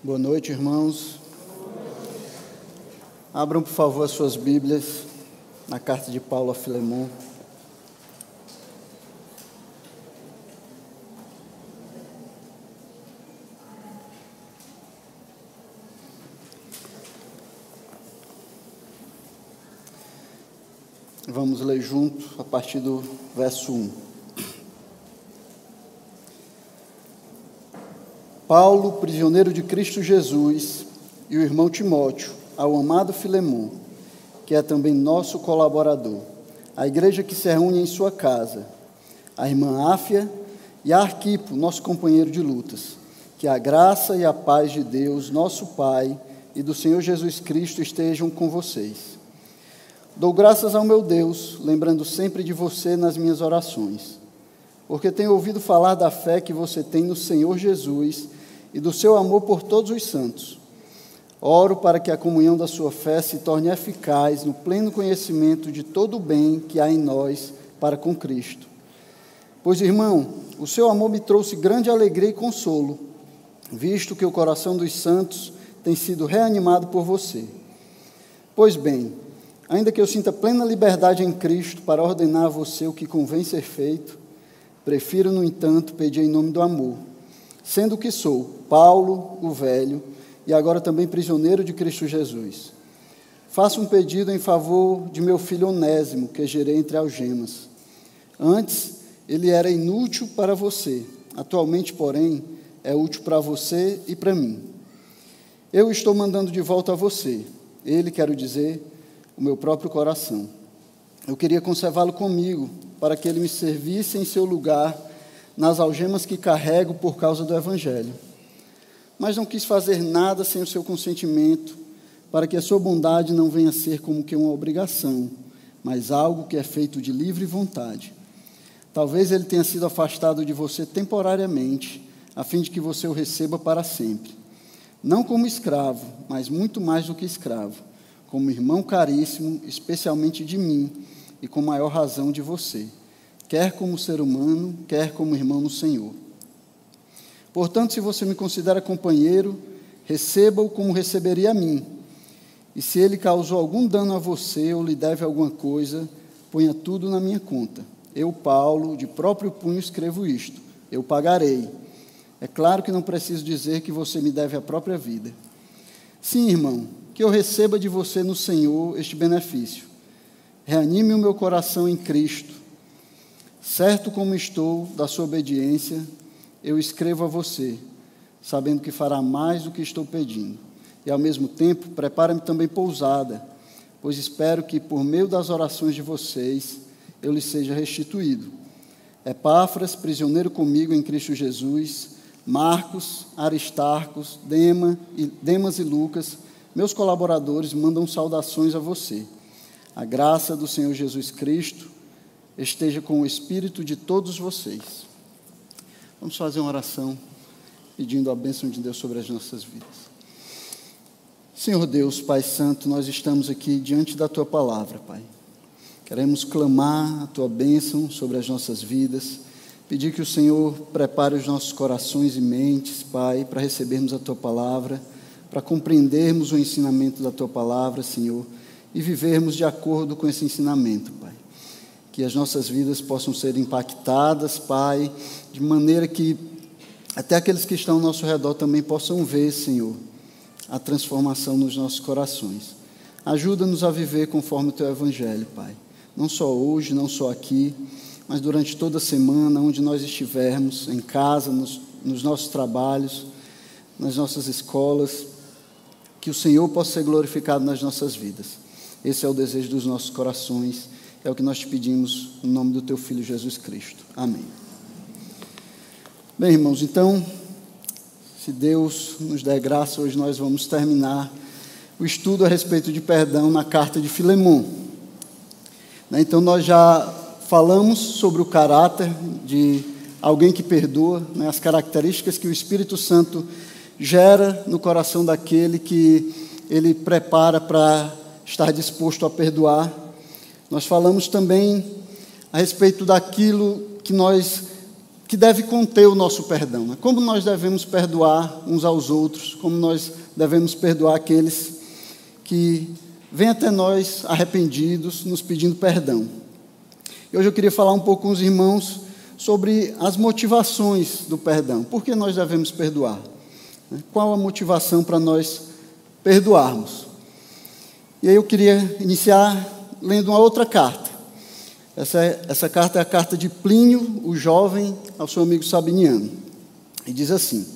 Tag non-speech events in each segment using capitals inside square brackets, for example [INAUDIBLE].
Boa noite, irmãos. Abram, por favor, as suas Bíblias na carta de Paulo a Filemão. Vamos ler junto a partir do verso 1. Paulo, prisioneiro de Cristo Jesus, e o irmão Timóteo, ao amado Filemão, que é também nosso colaborador, a igreja que se reúne em sua casa, a irmã Áfia e a Arquipo, nosso companheiro de lutas. Que a graça e a paz de Deus, nosso Pai, e do Senhor Jesus Cristo estejam com vocês. Dou graças ao meu Deus, lembrando sempre de você nas minhas orações, porque tenho ouvido falar da fé que você tem no Senhor Jesus e do seu amor por todos os santos. Oro para que a comunhão da sua fé se torne eficaz no pleno conhecimento de todo o bem que há em nós para com Cristo. Pois, irmão, o seu amor me trouxe grande alegria e consolo, visto que o coração dos santos tem sido reanimado por você. Pois bem, ainda que eu sinta plena liberdade em Cristo para ordenar a você o que convém ser feito, prefiro, no entanto, pedir em nome do amor sendo que sou Paulo, o velho, e agora também prisioneiro de Cristo Jesus. Faço um pedido em favor de meu filho Onésimo, que gerei entre algemas. Antes, ele era inútil para você, atualmente, porém, é útil para você e para mim. Eu estou mandando de volta a você, ele, quero dizer, o meu próprio coração. Eu queria conservá-lo comigo, para que ele me servisse em seu lugar nas algemas que carrego por causa do Evangelho. Mas não quis fazer nada sem o seu consentimento, para que a sua bondade não venha a ser como que uma obrigação, mas algo que é feito de livre vontade. Talvez ele tenha sido afastado de você temporariamente, a fim de que você o receba para sempre. Não como escravo, mas muito mais do que escravo, como irmão caríssimo, especialmente de mim, e com maior razão de você quer como ser humano, quer como irmão no Senhor. Portanto, se você me considera companheiro, receba-o como receberia a mim. E se ele causou algum dano a você ou lhe deve alguma coisa, ponha tudo na minha conta. Eu, Paulo, de próprio punho escrevo isto: eu pagarei. É claro que não preciso dizer que você me deve a própria vida. Sim, irmão, que eu receba de você no Senhor este benefício. Reanime o meu coração em Cristo Certo como estou da sua obediência, eu escrevo a você, sabendo que fará mais do que estou pedindo. E ao mesmo tempo, prepara-me também pousada, pois espero que por meio das orações de vocês eu lhe seja restituído. Epáfras, prisioneiro comigo em Cristo Jesus, Marcos, Aristarcos, Dema, Demas e Lucas, meus colaboradores, mandam saudações a você. A graça do Senhor Jesus Cristo esteja com o espírito de todos vocês. Vamos fazer uma oração pedindo a bênção de Deus sobre as nossas vidas. Senhor Deus, Pai Santo, nós estamos aqui diante da tua palavra, Pai. Queremos clamar a tua bênção sobre as nossas vidas, pedir que o Senhor prepare os nossos corações e mentes, Pai, para recebermos a tua palavra, para compreendermos o ensinamento da tua palavra, Senhor, e vivermos de acordo com esse ensinamento, que as nossas vidas possam ser impactadas, Pai, de maneira que até aqueles que estão ao nosso redor também possam ver, Senhor, a transformação nos nossos corações. Ajuda-nos a viver conforme o Teu Evangelho, Pai. Não só hoje, não só aqui, mas durante toda a semana, onde nós estivermos, em casa, nos, nos nossos trabalhos, nas nossas escolas, que o Senhor possa ser glorificado nas nossas vidas. Esse é o desejo dos nossos corações é o que nós te pedimos no nome do teu filho Jesus Cristo. Amém. Bem, irmãos, então, se Deus nos der graça, hoje nós vamos terminar o estudo a respeito de perdão na carta de Filemão. Né, então, nós já falamos sobre o caráter de alguém que perdoa, né, as características que o Espírito Santo gera no coração daquele que ele prepara para estar disposto a perdoar. Nós falamos também a respeito daquilo que nós que deve conter o nosso perdão. Né? Como nós devemos perdoar uns aos outros, como nós devemos perdoar aqueles que vêm até nós arrependidos, nos pedindo perdão. E hoje eu queria falar um pouco com os irmãos sobre as motivações do perdão. Por que nós devemos perdoar? Qual a motivação para nós perdoarmos? E aí eu queria iniciar lendo uma outra carta. Essa, essa carta é a carta de Plínio, o jovem, ao seu amigo Sabiniano. E diz assim: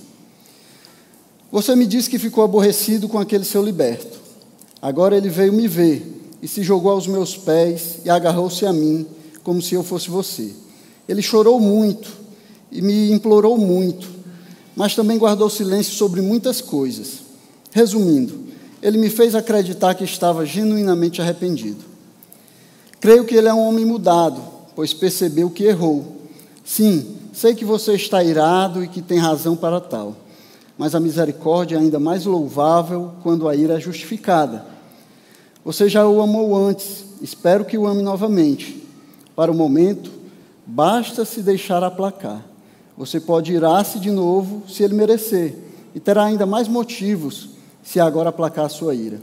Você me disse que ficou aborrecido com aquele seu liberto. Agora ele veio me ver e se jogou aos meus pés e agarrou-se a mim, como se eu fosse você. Ele chorou muito e me implorou muito, mas também guardou silêncio sobre muitas coisas. Resumindo, ele me fez acreditar que estava genuinamente arrependido. Creio que ele é um homem mudado, pois percebeu que errou. Sim, sei que você está irado e que tem razão para tal, mas a misericórdia é ainda mais louvável quando a ira é justificada. Você já o amou antes, espero que o ame novamente. Para o momento, basta se deixar aplacar. Você pode irar-se de novo se ele merecer, e terá ainda mais motivos se agora aplacar a sua ira.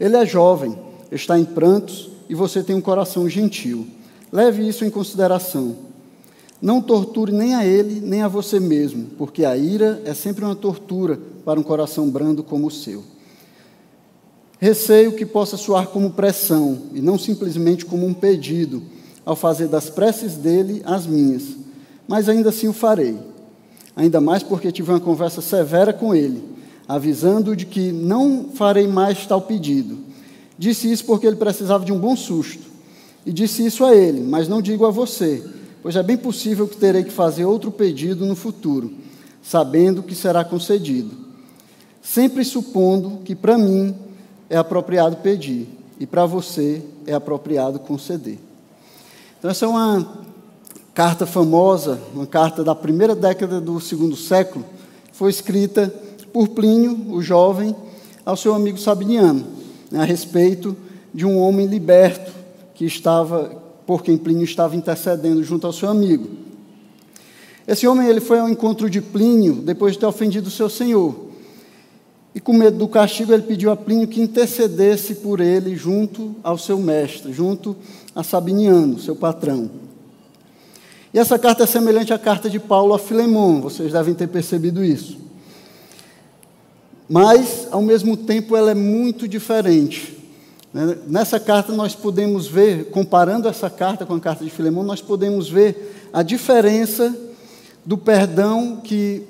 Ele é jovem, está em prantos e você tem um coração gentil. Leve isso em consideração. Não torture nem a ele, nem a você mesmo, porque a ira é sempre uma tortura para um coração brando como o seu. Receio que possa soar como pressão e não simplesmente como um pedido, ao fazer das preces dele as minhas, mas ainda assim o farei. Ainda mais porque tive uma conversa severa com ele, avisando-o de que não farei mais tal pedido Disse isso porque ele precisava de um bom susto. E disse isso a ele, mas não digo a você, pois é bem possível que terei que fazer outro pedido no futuro, sabendo que será concedido. Sempre supondo que para mim é apropriado pedir e para você é apropriado conceder. Então, essa é uma carta famosa, uma carta da primeira década do segundo século, foi escrita por Plínio, o jovem, ao seu amigo Sabiniano a respeito de um homem liberto que estava, por quem Plínio estava intercedendo junto ao seu amigo. Esse homem ele foi ao encontro de Plínio depois de ter ofendido o seu senhor. E com medo do castigo, ele pediu a Plínio que intercedesse por ele junto ao seu mestre, junto a Sabiniano, seu patrão. E essa carta é semelhante à carta de Paulo a Filemão, vocês devem ter percebido isso mas, ao mesmo tempo, ela é muito diferente. Né? Nessa carta, nós podemos ver, comparando essa carta com a carta de Filemão, nós podemos ver a diferença do perdão que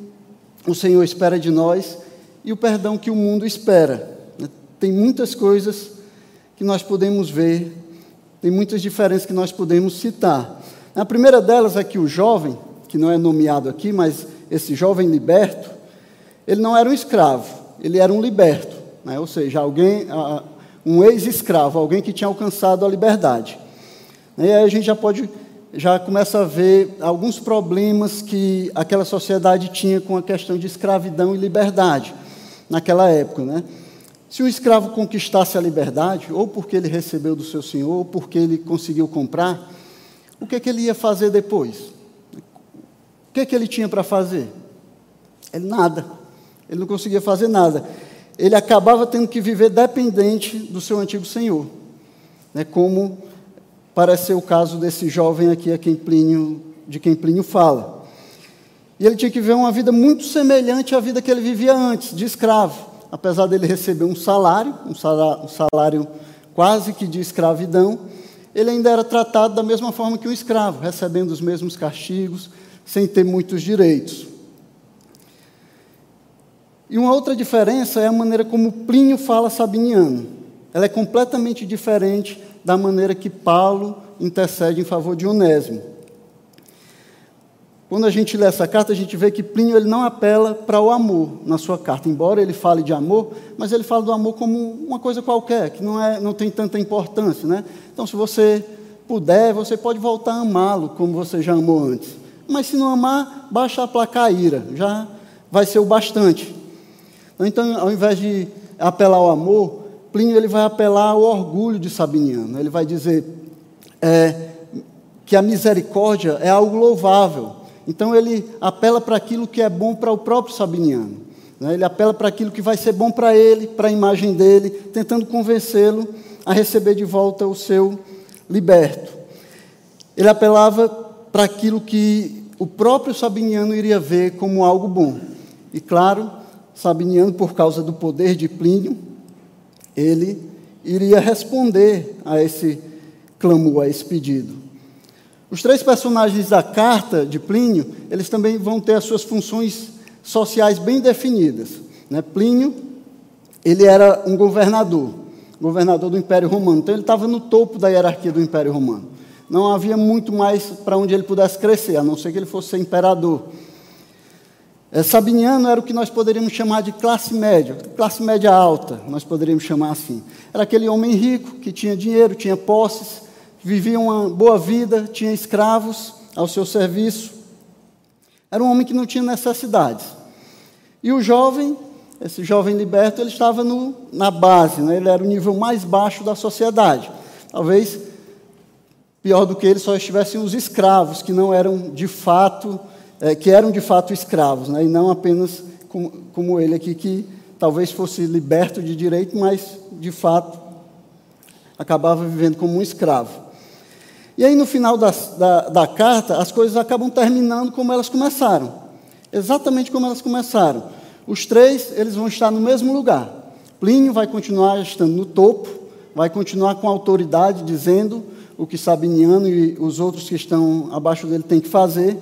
o Senhor espera de nós e o perdão que o mundo espera. Né? Tem muitas coisas que nós podemos ver, tem muitas diferenças que nós podemos citar. A primeira delas é que o jovem, que não é nomeado aqui, mas esse jovem liberto, ele não era um escravo ele era um liberto, né? ou seja, alguém, um ex-escravo, alguém que tinha alcançado a liberdade. E aí a gente já pode, já começa a ver alguns problemas que aquela sociedade tinha com a questão de escravidão e liberdade naquela época, né? Se o escravo conquistasse a liberdade, ou porque ele recebeu do seu senhor, ou porque ele conseguiu comprar, o que, é que ele ia fazer depois? O que, é que ele tinha para fazer? Ele nada. Ele não conseguia fazer nada. Ele acabava tendo que viver dependente do seu antigo senhor, né, como parece ser o caso desse jovem aqui a quem Plínio, de quem Plínio fala. E ele tinha que viver uma vida muito semelhante à vida que ele vivia antes, de escravo. Apesar dele receber um salário, um salário, um salário quase que de escravidão, ele ainda era tratado da mesma forma que um escravo, recebendo os mesmos castigos, sem ter muitos direitos. E uma outra diferença é a maneira como Plínio fala sabiniano. Ela é completamente diferente da maneira que Paulo intercede em favor de Onésimo. Quando a gente lê essa carta, a gente vê que Plínio ele não apela para o amor na sua carta, embora ele fale de amor, mas ele fala do amor como uma coisa qualquer, que não, é, não tem tanta importância. Né? Então, se você puder, você pode voltar a amá-lo como você já amou antes. Mas se não amar, basta aplacar a ira, já vai ser o bastante. Então, ao invés de apelar ao amor, Plínio ele vai apelar ao orgulho de Sabiniano. Ele vai dizer é, que a misericórdia é algo louvável. Então ele apela para aquilo que é bom para o próprio Sabiniano. Né? Ele apela para aquilo que vai ser bom para ele, para a imagem dele, tentando convencê-lo a receber de volta o seu liberto. Ele apelava para aquilo que o próprio Sabiniano iria ver como algo bom. E claro, Sabiniano, por causa do poder de Plínio, ele iria responder a esse clamor, a esse pedido. Os três personagens da carta de Plínio, eles também vão ter as suas funções sociais bem definidas. Né? Plínio, ele era um governador, governador do Império Romano, então ele estava no topo da hierarquia do Império Romano. Não havia muito mais para onde ele pudesse crescer, a não ser que ele fosse imperador. Sabiniano era o que nós poderíamos chamar de classe média, classe média alta, nós poderíamos chamar assim. Era aquele homem rico que tinha dinheiro, tinha posses, vivia uma boa vida, tinha escravos ao seu serviço. Era um homem que não tinha necessidades. E o jovem, esse jovem liberto, ele estava no, na base, né? ele era o nível mais baixo da sociedade. Talvez pior do que ele só estivessem os escravos, que não eram de fato é, que eram de fato escravos, né, e não apenas como, ele aqui, que talvez fosse liberto de direito, mas de fato acabava vivendo como um escravo. E aí, no final da, da, da, carta, as coisas acabam terminando como elas começaram. Exatamente como elas começaram. Os três, eles vão estar no mesmo lugar. Plínio vai continuar estando no topo, vai continuar com autoridade, dizendo o que Sabiniano e os outros que estão abaixo dele têm que fazer.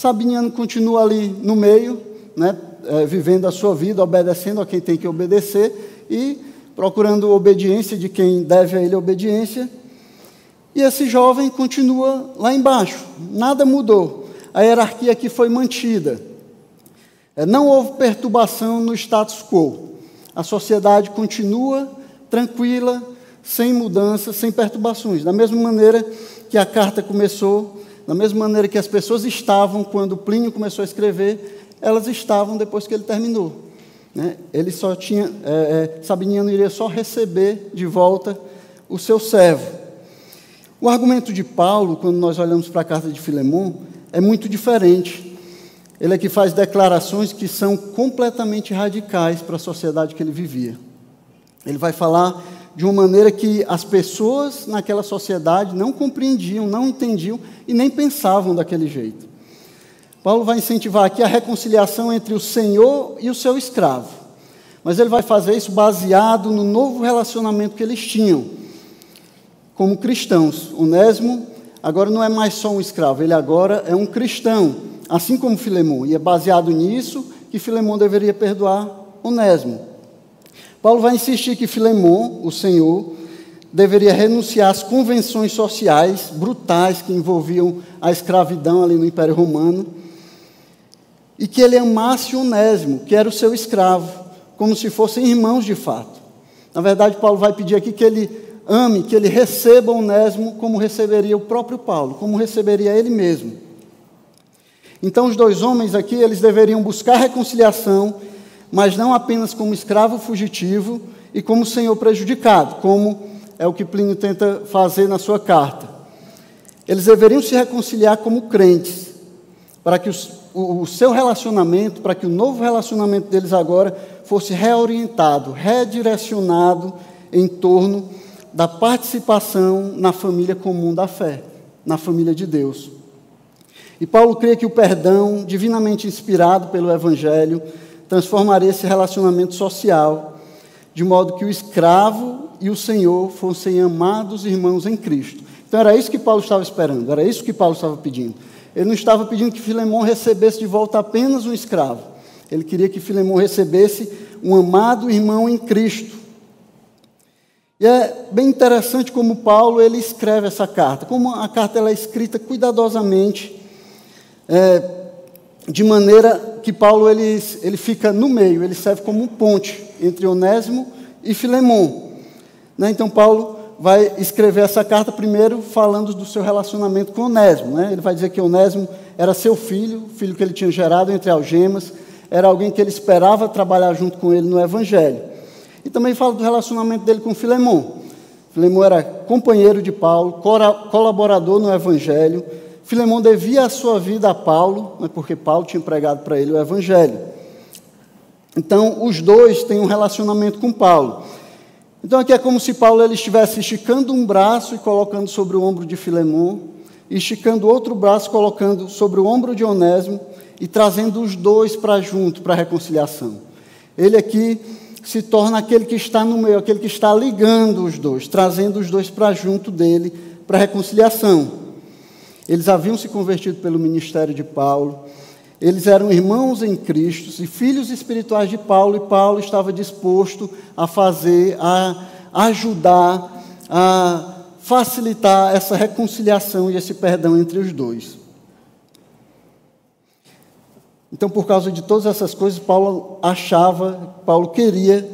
Sabiniano continua ali no meio, né, é, vivendo a sua vida, obedecendo a quem tem que obedecer e procurando obediência de quem deve a ele obediência. E esse jovem continua lá embaixo, nada mudou. A hierarquia aqui foi mantida. É, não houve perturbação no status quo. A sociedade continua tranquila, sem mudanças, sem perturbações. Da mesma maneira que a carta começou da mesma maneira que as pessoas estavam quando Plínio começou a escrever, elas estavam depois que ele terminou. Né? Ele só tinha, é, é, Sabiniano iria só receber de volta o seu servo. O argumento de Paulo, quando nós olhamos para a carta de Filemão, é muito diferente. Ele é que faz declarações que são completamente radicais para a sociedade que ele vivia. Ele vai falar de uma maneira que as pessoas naquela sociedade não compreendiam, não entendiam e nem pensavam daquele jeito. Paulo vai incentivar aqui a reconciliação entre o Senhor e o seu escravo. Mas ele vai fazer isso baseado no novo relacionamento que eles tinham como cristãos. Onésimo agora não é mais só um escravo, ele agora é um cristão, assim como Filemão. E é baseado nisso que Filemão deveria perdoar Onésimo. Paulo vai insistir que Filemão, o Senhor, deveria renunciar às convenções sociais brutais que envolviam a escravidão ali no Império Romano e que ele amasse Onésimo, que era o seu escravo, como se fossem irmãos de fato. Na verdade, Paulo vai pedir aqui que ele ame, que ele receba Onésimo como receberia o próprio Paulo, como receberia ele mesmo. Então, os dois homens aqui, eles deveriam buscar reconciliação, mas não apenas como escravo fugitivo e como senhor prejudicado, como é o que Plínio tenta fazer na sua carta. Eles deveriam se reconciliar como crentes, para que os, o, o seu relacionamento, para que o novo relacionamento deles agora fosse reorientado, redirecionado em torno da participação na família comum da fé, na família de Deus. E Paulo crê que o perdão, divinamente inspirado pelo Evangelho, transformaria esse relacionamento social, de modo que o escravo e o Senhor fossem amados irmãos em Cristo. Então era isso que Paulo estava esperando, era isso que Paulo estava pedindo. Ele não estava pedindo que Filemão recebesse de volta apenas um escravo. Ele queria que Filemão recebesse um amado irmão em Cristo. E é bem interessante como Paulo ele escreve essa carta, como a carta ela é escrita cuidadosamente, é, de maneira que Paulo ele, ele fica no meio, ele serve como um ponte entre Onésimo e Filemão. Né? Então, Paulo vai escrever essa carta primeiro falando do seu relacionamento com Onésimo. Né? Ele vai dizer que Onésimo era seu filho, filho que ele tinha gerado entre algemas, era alguém que ele esperava trabalhar junto com ele no Evangelho. E também fala do relacionamento dele com Filemão. Filemão era companheiro de Paulo, colaborador no Evangelho. Filemão devia a sua vida a Paulo, né, porque Paulo tinha pregado para ele o Evangelho. Então, os dois têm um relacionamento com Paulo. Então, aqui é como se Paulo ele estivesse esticando um braço e colocando sobre o ombro de Filemão, e esticando outro braço, colocando sobre o ombro de Onésimo, e trazendo os dois para junto, para a reconciliação. Ele aqui se torna aquele que está no meio, aquele que está ligando os dois, trazendo os dois para junto dele, para a reconciliação. Eles haviam se convertido pelo ministério de Paulo, eles eram irmãos em Cristo e filhos espirituais de Paulo, e Paulo estava disposto a fazer, a ajudar, a facilitar essa reconciliação e esse perdão entre os dois. Então, por causa de todas essas coisas, Paulo achava, Paulo queria,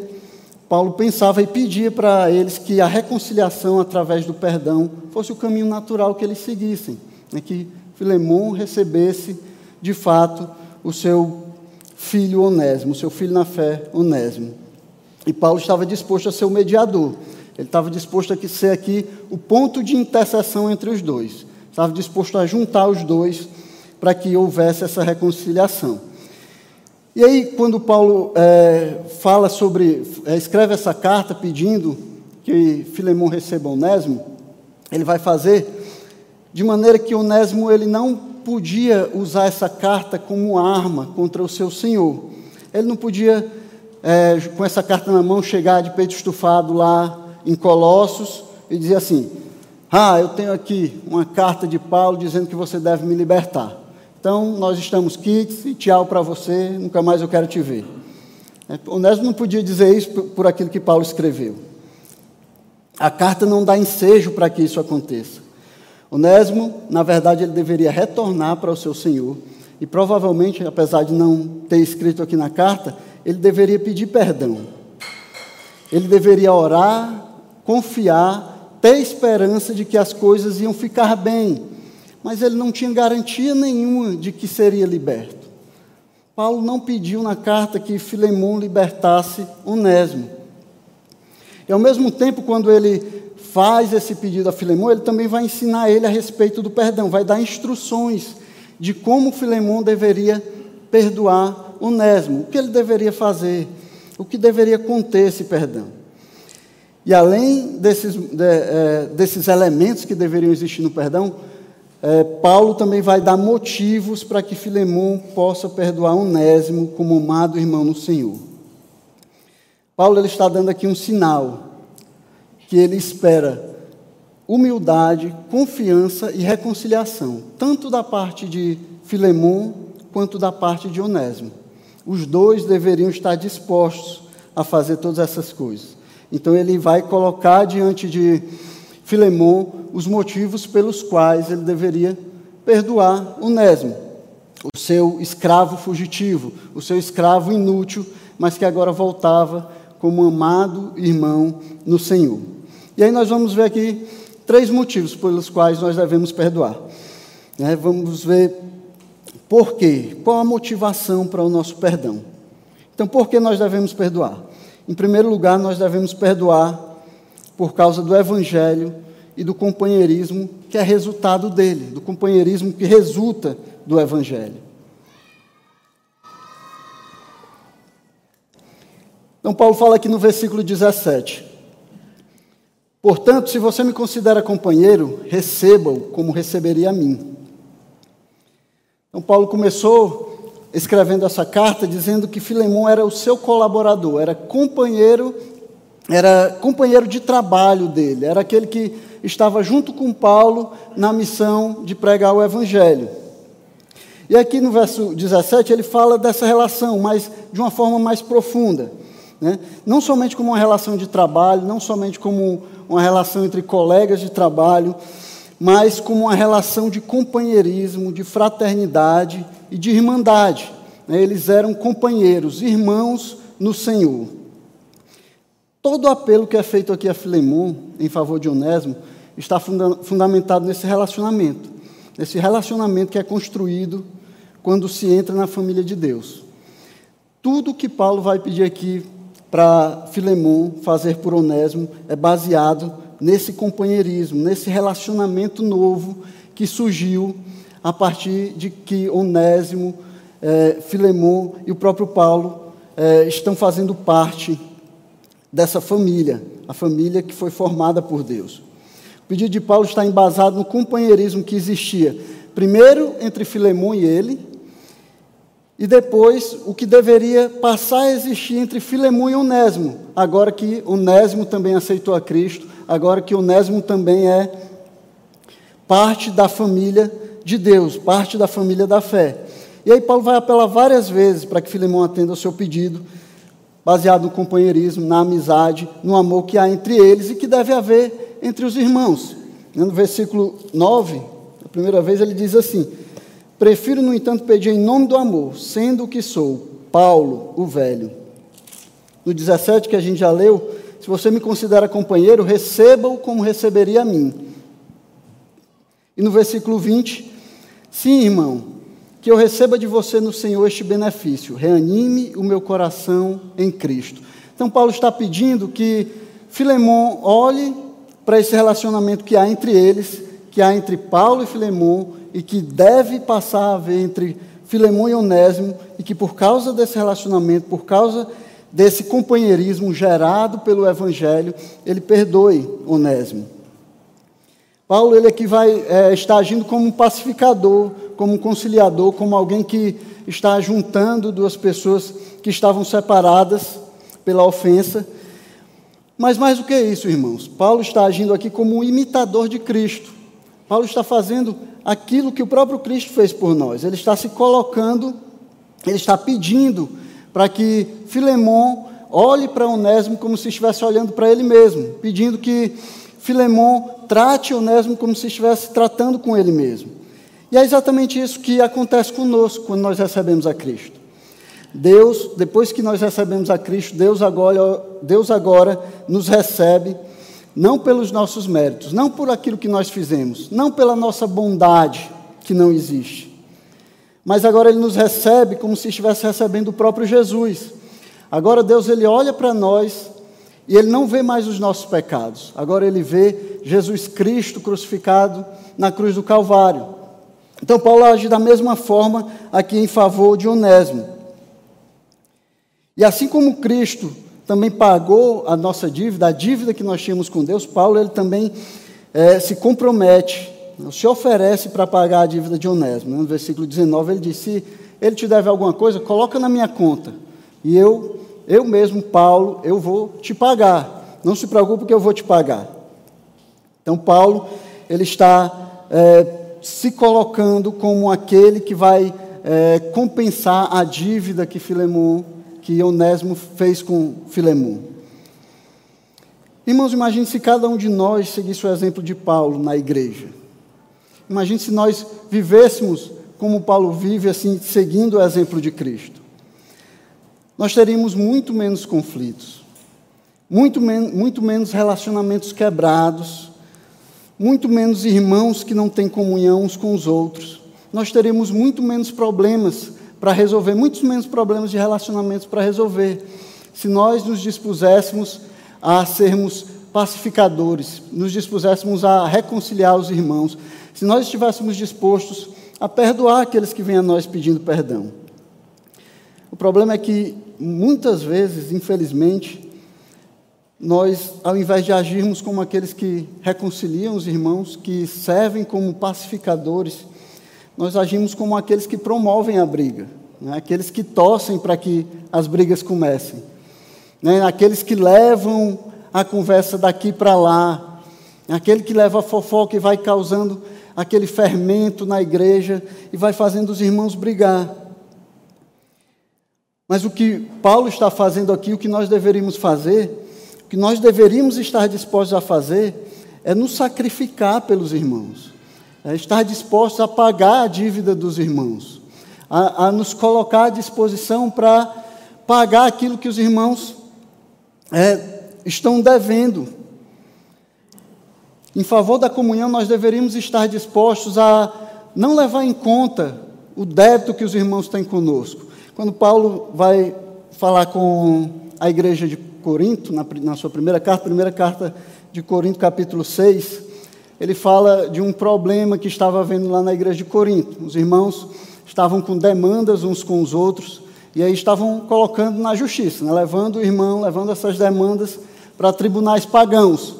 Paulo pensava e pedia para eles que a reconciliação através do perdão fosse o caminho natural que eles seguissem, né? que Filemão recebesse de fato, o seu filho Onésimo, seu filho na fé Onésimo. E Paulo estava disposto a ser o mediador. Ele estava disposto a ser aqui o ponto de intercessão entre os dois. Estava disposto a juntar os dois para que houvesse essa reconciliação. E aí, quando Paulo é, fala sobre, é, escreve essa carta pedindo que Filemão receba Onésimo, ele vai fazer de maneira que Onésimo ele não podia usar essa carta como arma contra o seu senhor. Ele não podia, é, com essa carta na mão, chegar de peito estufado lá em Colossos e dizer assim: Ah, eu tenho aqui uma carta de Paulo dizendo que você deve me libertar. Então, nós estamos quites e tchau para você, nunca mais eu quero te ver. É, Onésimo não podia dizer isso por aquilo que Paulo escreveu. A carta não dá ensejo para que isso aconteça. Onésimo, na verdade, ele deveria retornar para o seu senhor. E provavelmente, apesar de não ter escrito aqui na carta, ele deveria pedir perdão. Ele deveria orar, confiar, ter esperança de que as coisas iam ficar bem. Mas ele não tinha garantia nenhuma de que seria liberto. Paulo não pediu na carta que Filemão libertasse Onésimo. E ao mesmo tempo, quando ele faz esse pedido a Filemão, ele também vai ensinar ele a respeito do perdão, vai dar instruções de como Filemão deveria perdoar Onésimo, o que ele deveria fazer, o que deveria conter esse perdão. E além desses, de, é, desses elementos que deveriam existir no perdão, é, Paulo também vai dar motivos para que Filemão possa perdoar Onésimo como amado irmão no Senhor. Paulo ele está dando aqui um sinal que ele espera humildade, confiança e reconciliação, tanto da parte de Filemon quanto da parte de Onésimo. Os dois deveriam estar dispostos a fazer todas essas coisas. Então ele vai colocar diante de Filemon os motivos pelos quais ele deveria perdoar Onésimo, o seu escravo fugitivo, o seu escravo inútil, mas que agora voltava como amado irmão no Senhor. E aí nós vamos ver aqui três motivos pelos quais nós devemos perdoar. Né? Vamos ver por quê, qual a motivação para o nosso perdão. Então, por que nós devemos perdoar? Em primeiro lugar, nós devemos perdoar por causa do Evangelho e do companheirismo que é resultado dele, do companheirismo que resulta do Evangelho. Então, Paulo fala aqui no versículo 17: Portanto, se você me considera companheiro, receba-o como receberia a mim. Então, Paulo começou escrevendo essa carta dizendo que Filemão era o seu colaborador, era companheiro, era companheiro de trabalho dele, era aquele que estava junto com Paulo na missão de pregar o evangelho. E aqui no verso 17 ele fala dessa relação, mas de uma forma mais profunda. Né? Não somente como uma relação de trabalho, não somente como uma relação entre colegas de trabalho, mas como uma relação de companheirismo, de fraternidade e de irmandade. Né? Eles eram companheiros, irmãos no Senhor. Todo apelo que é feito aqui a Filemon em favor de Onésimo está funda fundamentado nesse relacionamento, nesse relacionamento que é construído quando se entra na família de Deus. Tudo que Paulo vai pedir aqui para Filemon fazer por Onésimo é baseado nesse companheirismo, nesse relacionamento novo que surgiu a partir de que Onésimo, é, Filemon e o próprio Paulo é, estão fazendo parte dessa família, a família que foi formada por Deus. O pedido de Paulo está embasado no companheirismo que existia, primeiro entre Filemon e ele, e depois o que deveria passar a existir entre Filemon e Onésimo, agora que Onésimo também aceitou a Cristo, agora que Onésimo também é parte da família de Deus, parte da família da fé. E aí Paulo vai apelar várias vezes para que Filemão atenda ao seu pedido, baseado no companheirismo, na amizade, no amor que há entre eles e que deve haver entre os irmãos. No versículo 9, a primeira vez ele diz assim: Prefiro, no entanto, pedir em nome do amor, sendo o que sou, Paulo, o velho. No 17, que a gente já leu, se você me considera companheiro, receba-o como receberia a mim. E no versículo 20, sim, irmão, que eu receba de você no Senhor este benefício. Reanime o meu coração em Cristo. Então, Paulo está pedindo que Filemão olhe para esse relacionamento que há entre eles, que há entre Paulo e Filemão, e que deve passar a haver entre Filemão e Onésimo, e que por causa desse relacionamento, por causa desse companheirismo gerado pelo Evangelho, ele perdoe Onésimo. Paulo ele aqui vai é, estar agindo como um pacificador, como um conciliador, como alguém que está juntando duas pessoas que estavam separadas pela ofensa. Mas mais do que isso, irmãos, Paulo está agindo aqui como um imitador de Cristo. Paulo está fazendo aquilo que o próprio Cristo fez por nós. Ele está se colocando, ele está pedindo para que Filemão olhe para Onésimo como se estivesse olhando para ele mesmo, pedindo que Filemão trate Onésimo como se estivesse tratando com ele mesmo. E é exatamente isso que acontece conosco quando nós recebemos a Cristo. Deus, depois que nós recebemos a Cristo, Deus agora, Deus agora nos recebe não pelos nossos méritos, não por aquilo que nós fizemos, não pela nossa bondade que não existe. Mas agora ele nos recebe como se estivesse recebendo o próprio Jesus. Agora Deus ele olha para nós e ele não vê mais os nossos pecados. Agora ele vê Jesus Cristo crucificado na cruz do Calvário. Então Paulo age da mesma forma aqui em favor de Onésimo. E assim como Cristo também pagou a nossa dívida, a dívida que nós tínhamos com Deus, Paulo ele também é, se compromete, se oferece para pagar a dívida de Onésimo. No versículo 19 ele diz: se ele te deve alguma coisa, coloca na minha conta e eu eu mesmo, Paulo, eu vou te pagar. Não se preocupe que eu vou te pagar. Então, Paulo, ele está é, se colocando como aquele que vai é, compensar a dívida que Filemon, que Onésimo fez com Filemon. Irmãos, imagine se cada um de nós seguisse o exemplo de Paulo na igreja. Imagine se nós vivêssemos como Paulo vive, assim, seguindo o exemplo de Cristo nós teríamos muito menos conflitos, muito, men muito menos relacionamentos quebrados, muito menos irmãos que não têm comunhão uns com os outros. Nós teríamos muito menos problemas para resolver, muitos menos problemas de relacionamentos para resolver, se nós nos dispuséssemos a sermos pacificadores, nos dispuséssemos a reconciliar os irmãos, se nós estivéssemos dispostos a perdoar aqueles que vêm a nós pedindo perdão. O problema é que muitas vezes, infelizmente, nós, ao invés de agirmos como aqueles que reconciliam os irmãos, que servem como pacificadores, nós agimos como aqueles que promovem a briga, né? aqueles que torcem para que as brigas comecem, né? aqueles que levam a conversa daqui para lá, aquele que leva a fofoca e vai causando aquele fermento na igreja e vai fazendo os irmãos brigar. Mas o que Paulo está fazendo aqui, o que nós deveríamos fazer, o que nós deveríamos estar dispostos a fazer, é nos sacrificar pelos irmãos, é estar dispostos a pagar a dívida dos irmãos, a, a nos colocar à disposição para pagar aquilo que os irmãos é, estão devendo. Em favor da comunhão, nós deveríamos estar dispostos a não levar em conta o débito que os irmãos têm conosco, quando Paulo vai falar com a igreja de Corinto, na, na sua primeira carta, primeira carta de Corinto, capítulo 6, ele fala de um problema que estava havendo lá na igreja de Corinto. Os irmãos estavam com demandas uns com os outros, e aí estavam colocando na justiça, né? levando o irmão, levando essas demandas para tribunais pagãos.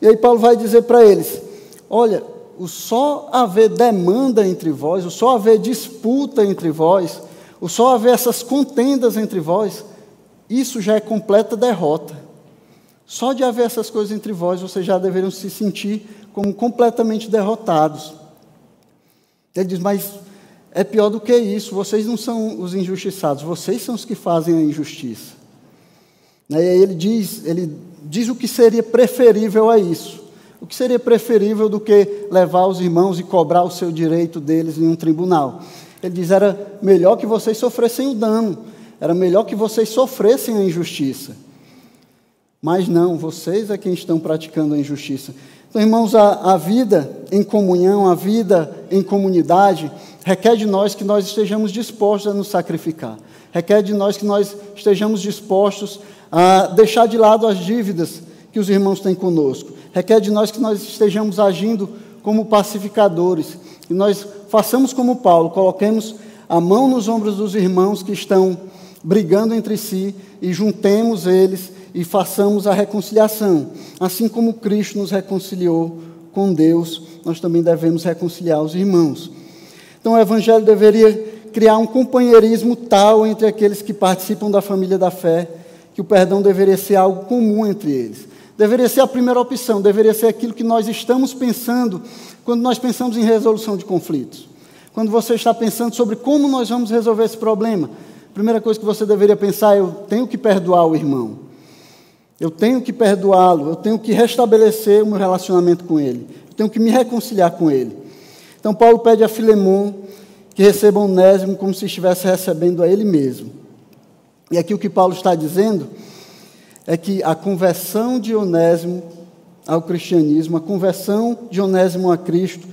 E aí Paulo vai dizer para eles: olha, o só haver demanda entre vós, o só haver disputa entre vós, o só haver essas contendas entre vós, isso já é completa derrota. Só de haver essas coisas entre vós, vocês já deveriam se sentir como completamente derrotados. Ele diz, mas é pior do que isso, vocês não são os injustiçados, vocês são os que fazem a injustiça. E aí ele diz, ele diz o que seria preferível a isso. O que seria preferível do que levar os irmãos e cobrar o seu direito deles em um tribunal? Ele diz: era melhor que vocês sofressem o dano, era melhor que vocês sofressem a injustiça. Mas não, vocês é quem estão praticando a injustiça. Então, irmãos, a, a vida em comunhão, a vida em comunidade, requer de nós que nós estejamos dispostos a nos sacrificar. Requer de nós que nós estejamos dispostos a deixar de lado as dívidas que os irmãos têm conosco. Requer de nós que nós estejamos agindo como pacificadores. E nós façamos como Paulo, coloquemos a mão nos ombros dos irmãos que estão brigando entre si e juntemos eles e façamos a reconciliação. Assim como Cristo nos reconciliou com Deus, nós também devemos reconciliar os irmãos. Então o Evangelho deveria criar um companheirismo tal entre aqueles que participam da família da fé, que o perdão deveria ser algo comum entre eles. Deveria ser a primeira opção, deveria ser aquilo que nós estamos pensando quando nós pensamos em resolução de conflitos. Quando você está pensando sobre como nós vamos resolver esse problema, a primeira coisa que você deveria pensar é: eu tenho que perdoar o irmão. Eu tenho que perdoá-lo, eu tenho que restabelecer o meu relacionamento com ele, eu tenho que me reconciliar com ele. Então, Paulo pede a Filemon que receba Onésimo como se estivesse recebendo a ele mesmo. E aqui o que Paulo está dizendo é que a conversão de Onésimo ao cristianismo, a conversão de Onésimo a Cristo,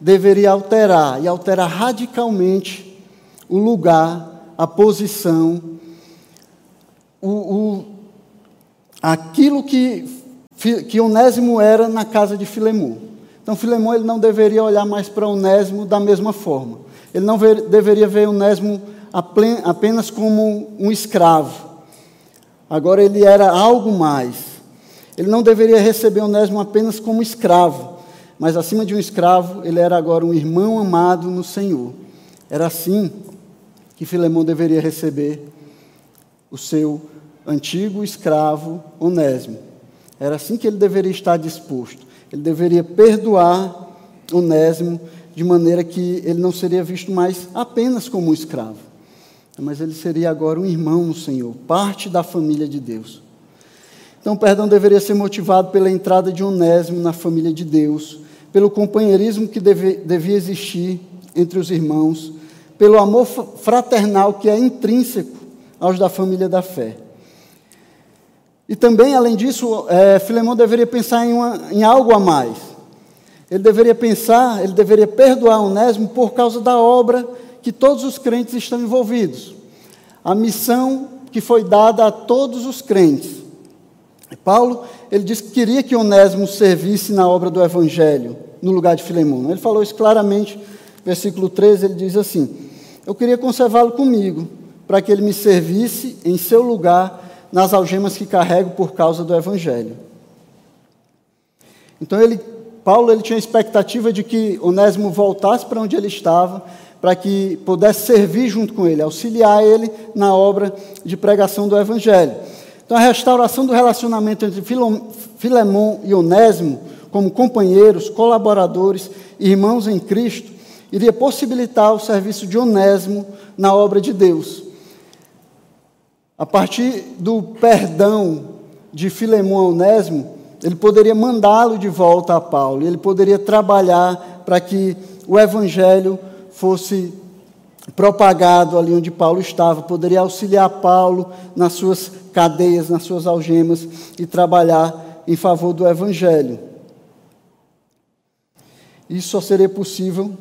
deveria alterar, e alterar radicalmente, o lugar, a posição, o, o, aquilo que, que Onésimo era na casa de Filemão. Então, Filemão ele não deveria olhar mais para Onésimo da mesma forma. Ele não ver, deveria ver Onésimo apenas como um escravo. Agora ele era algo mais. Ele não deveria receber Onésimo apenas como escravo, mas acima de um escravo, ele era agora um irmão amado no Senhor. Era assim que Filemão deveria receber o seu antigo escravo Onésimo. Era assim que ele deveria estar disposto. Ele deveria perdoar Onésimo de maneira que ele não seria visto mais apenas como um escravo, mas ele seria agora um irmão no Senhor, parte da família de Deus. Então, o perdão deveria ser motivado pela entrada de Onésimo na família de Deus, pelo companheirismo que deve, devia existir entre os irmãos, pelo amor fraternal que é intrínseco aos da família da fé. E também, além disso, é, Filemão deveria pensar em, uma, em algo a mais. Ele deveria pensar, ele deveria perdoar Onésimo por causa da obra que todos os crentes estão envolvidos. A missão que foi dada a todos os crentes. Paulo, ele disse que queria que Onésimo servisse na obra do Evangelho, no lugar de Filemão. Ele falou isso claramente, versículo 13, ele diz assim: Eu queria conservá-lo comigo, para que ele me servisse em seu lugar nas algemas que carrego por causa do Evangelho. Então, ele, Paulo ele tinha a expectativa de que Onésimo voltasse para onde ele estava, para que pudesse servir junto com ele, auxiliar ele na obra de pregação do Evangelho. Então, a restauração do relacionamento entre Filemão e Onésimo, como companheiros, colaboradores, irmãos em Cristo, iria possibilitar o serviço de Onésimo na obra de Deus. A partir do perdão de Filemão a Onésimo, ele poderia mandá-lo de volta a Paulo, ele poderia trabalhar para que o evangelho fosse propagado ali onde Paulo estava, poderia auxiliar Paulo nas suas cadeias, nas suas algemas e trabalhar em favor do Evangelho. Isso só seria possível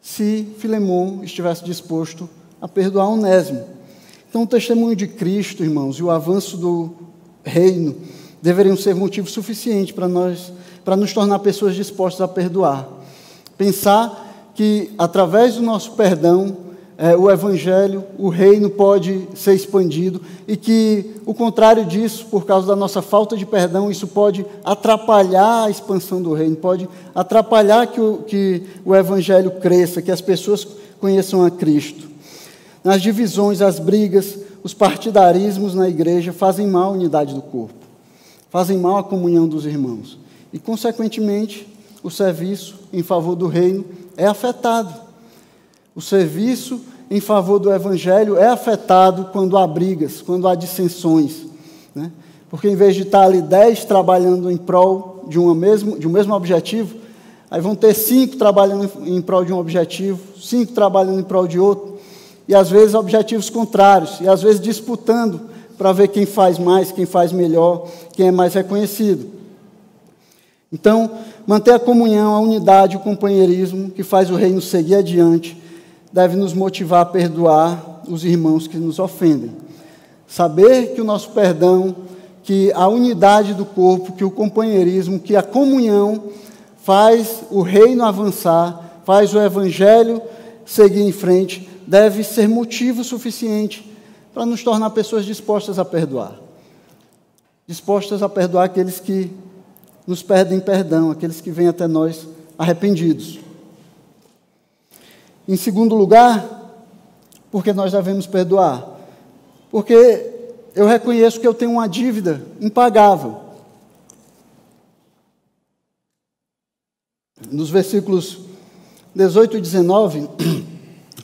se Filemão estivesse disposto a perdoar Onésimo. Então, o testemunho de Cristo, irmãos, e o avanço do reino deveriam ser motivo suficiente para nós, para nos tornar pessoas dispostas a perdoar. Pensar que através do nosso perdão, é, o evangelho, o reino pode ser expandido e que o contrário disso, por causa da nossa falta de perdão, isso pode atrapalhar a expansão do reino, pode atrapalhar que o, que o evangelho cresça, que as pessoas conheçam a Cristo. Nas divisões, as brigas, os partidarismos na igreja fazem mal à unidade do corpo, fazem mal à comunhão dos irmãos. E, consequentemente, o serviço em favor do reino é afetado. O serviço em favor do evangelho é afetado quando há brigas, quando há dissensões. Né? Porque em vez de estar ali dez trabalhando em prol de, uma mesmo, de um mesmo objetivo, aí vão ter cinco trabalhando em prol de um objetivo, cinco trabalhando em prol de outro e às vezes objetivos contrários, e às vezes disputando para ver quem faz mais, quem faz melhor, quem é mais reconhecido. Então, manter a comunhão, a unidade, o companheirismo que faz o reino seguir adiante, deve nos motivar a perdoar os irmãos que nos ofendem. Saber que o nosso perdão, que a unidade do corpo, que o companheirismo, que a comunhão faz o reino avançar, faz o evangelho seguir em frente, deve ser motivo suficiente para nos tornar pessoas dispostas a perdoar. Dispostas a perdoar aqueles que nos pedem perdão, aqueles que vêm até nós arrependidos. Em segundo lugar, porque nós devemos perdoar? Porque eu reconheço que eu tenho uma dívida impagável. Nos versículos 18 e 19,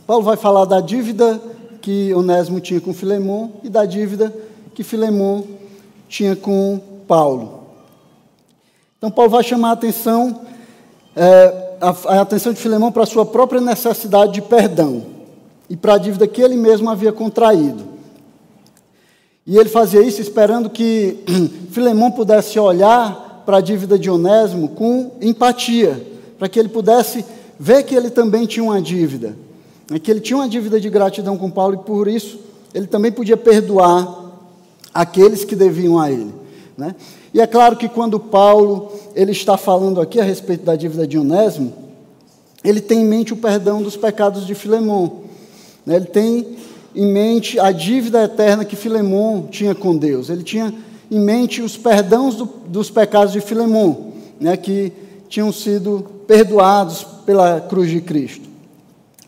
Paulo vai falar da dívida que Onésimo tinha com Filemon e da dívida que Filemon tinha com Paulo. Então, Paulo vai chamar a atenção, é, a, a atenção de Filemon para a sua própria necessidade de perdão e para a dívida que ele mesmo havia contraído. E ele fazia isso esperando que [CLEARS THROAT] Filemon pudesse olhar para a dívida de Onésimo com empatia, para que ele pudesse ver que ele também tinha uma dívida é que ele tinha uma dívida de gratidão com Paulo e por isso ele também podia perdoar aqueles que deviam a ele. Né? E é claro que quando Paulo ele está falando aqui a respeito da dívida de Onésimo, ele tem em mente o perdão dos pecados de Filemon. Né? Ele tem em mente a dívida eterna que Filemon tinha com Deus. Ele tinha em mente os perdãos do, dos pecados de Filemon, né? que tinham sido perdoados pela cruz de Cristo.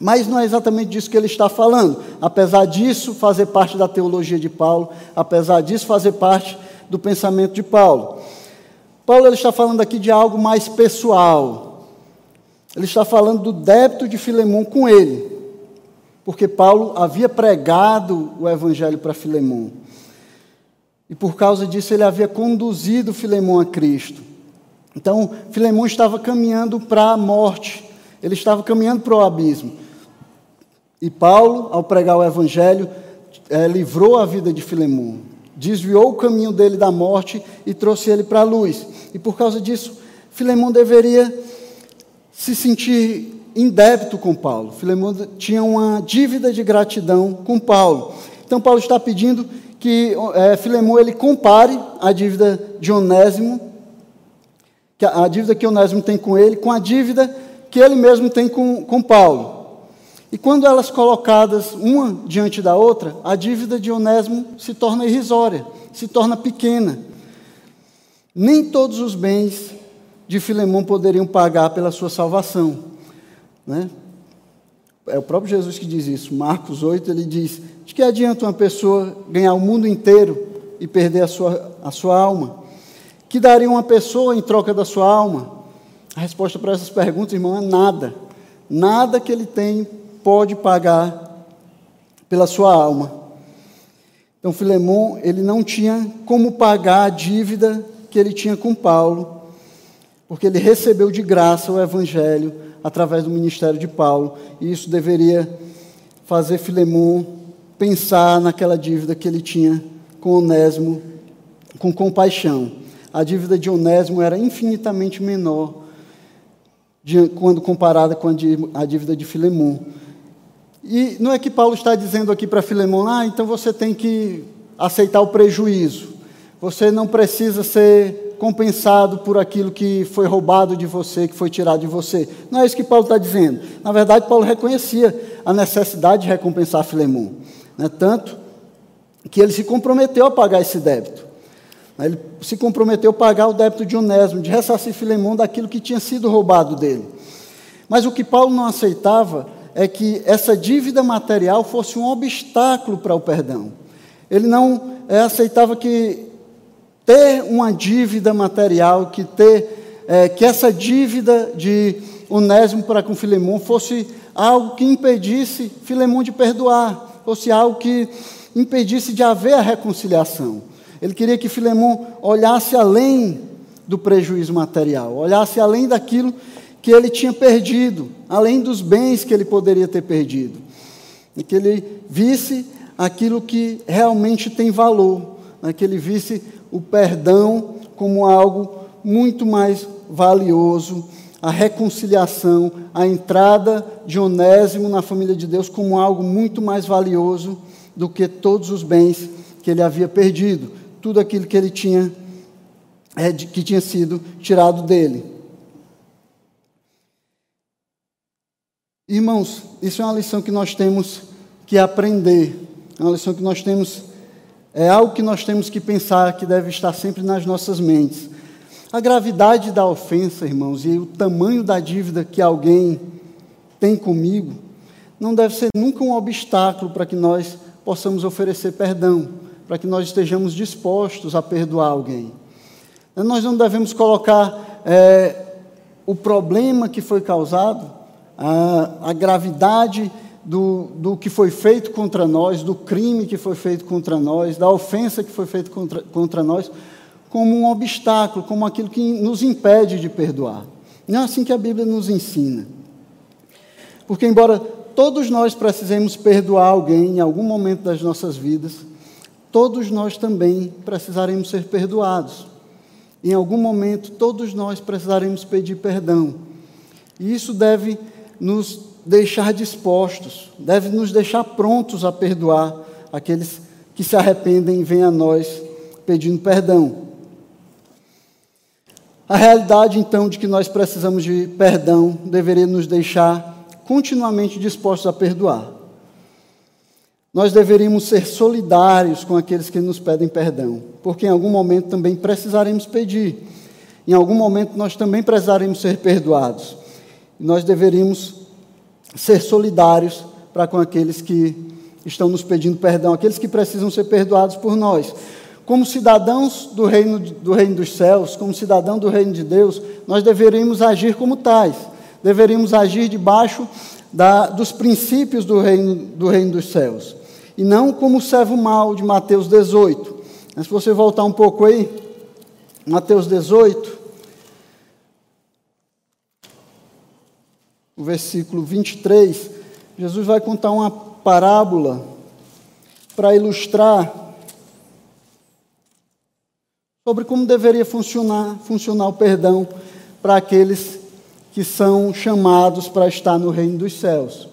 Mas não é exatamente disso que ele está falando. Apesar disso fazer parte da teologia de Paulo, apesar disso fazer parte do pensamento de Paulo. Paulo ele está falando aqui de algo mais pessoal. Ele está falando do débito de Filemão com ele. Porque Paulo havia pregado o evangelho para Filemão. E por causa disso ele havia conduzido Filemão a Cristo. Então, Filemão estava caminhando para a morte. Ele estava caminhando para o abismo. E Paulo, ao pregar o evangelho, é, livrou a vida de Filemão, desviou o caminho dele da morte e trouxe ele para a luz. E por causa disso, Filemão deveria se sentir em débito com Paulo. Filemão tinha uma dívida de gratidão com Paulo. Então Paulo está pedindo que é, Filemão ele compare a dívida de Onésimo, a dívida que Onésimo tem com ele, com a dívida que ele mesmo tem com, com Paulo. E quando elas colocadas uma diante da outra, a dívida de Onésimo se torna irrisória, se torna pequena. Nem todos os bens de Filemão poderiam pagar pela sua salvação. Né? É o próprio Jesus que diz isso. Marcos 8, ele diz: De que adianta uma pessoa ganhar o mundo inteiro e perder a sua, a sua alma? Que daria uma pessoa em troca da sua alma? A resposta para essas perguntas, irmão, é nada. Nada que ele tem pode pagar pela sua alma. Então, Filemão, ele não tinha como pagar a dívida que ele tinha com Paulo, porque ele recebeu de graça o evangelho através do ministério de Paulo, e isso deveria fazer Filemão pensar naquela dívida que ele tinha com Onésimo, com compaixão. A dívida de Onésimo era infinitamente menor de, quando comparada com a dívida de Filemão. E não é que Paulo está dizendo aqui para Filemão, ah, então você tem que aceitar o prejuízo. Você não precisa ser compensado por aquilo que foi roubado de você, que foi tirado de você. Não é isso que Paulo está dizendo. Na verdade, Paulo reconhecia a necessidade de recompensar Filemão. Né? Tanto que ele se comprometeu a pagar esse débito. Ele se comprometeu a pagar o débito de Onésimo, de ressarcir Filemão daquilo que tinha sido roubado dele. Mas o que Paulo não aceitava é que essa dívida material fosse um obstáculo para o perdão. Ele não é, aceitava que ter uma dívida material, que ter é, que essa dívida de Onésimo para com Filemão fosse algo que impedisse Filemão de perdoar, fosse algo que impedisse de haver a reconciliação. Ele queria que Filemão olhasse além do prejuízo material, olhasse além daquilo que ele tinha perdido, além dos bens que ele poderia ter perdido, e que ele visse aquilo que realmente tem valor, né? que ele visse o perdão como algo muito mais valioso, a reconciliação, a entrada de Onésimo na família de Deus como algo muito mais valioso do que todos os bens que ele havia perdido, tudo aquilo que ele tinha é, que tinha sido tirado dele. Irmãos, isso é uma lição que nós temos que aprender, é uma lição que nós temos é algo que nós temos que pensar, que deve estar sempre nas nossas mentes. A gravidade da ofensa, irmãos, e o tamanho da dívida que alguém tem comigo, não deve ser nunca um obstáculo para que nós possamos oferecer perdão, para que nós estejamos dispostos a perdoar alguém. Nós não devemos colocar é, o problema que foi causado, a, a gravidade do, do que foi feito contra nós, do crime que foi feito contra nós, da ofensa que foi feita contra, contra nós, como um obstáculo, como aquilo que nos impede de perdoar. Não é assim que a Bíblia nos ensina. Porque, embora todos nós precisemos perdoar alguém em algum momento das nossas vidas, todos nós também precisaremos ser perdoados. Em algum momento, todos nós precisaremos pedir perdão. E isso deve nos deixar dispostos, deve nos deixar prontos a perdoar aqueles que se arrependem e vêm a nós pedindo perdão. A realidade, então, de que nós precisamos de perdão deveria nos deixar continuamente dispostos a perdoar. Nós deveríamos ser solidários com aqueles que nos pedem perdão, porque em algum momento também precisaremos pedir, em algum momento nós também precisaremos ser perdoados. Nós deveríamos ser solidários para com aqueles que estão nos pedindo perdão, aqueles que precisam ser perdoados por nós. Como cidadãos do reino, do reino dos céus, como cidadão do reino de Deus, nós deveríamos agir como tais, deveríamos agir debaixo da, dos princípios do reino, do reino dos céus, e não como o servo mau de Mateus 18. Mas se você voltar um pouco aí, Mateus 18, o versículo 23, Jesus vai contar uma parábola para ilustrar sobre como deveria funcionar, funcionar o perdão para aqueles que são chamados para estar no reino dos céus.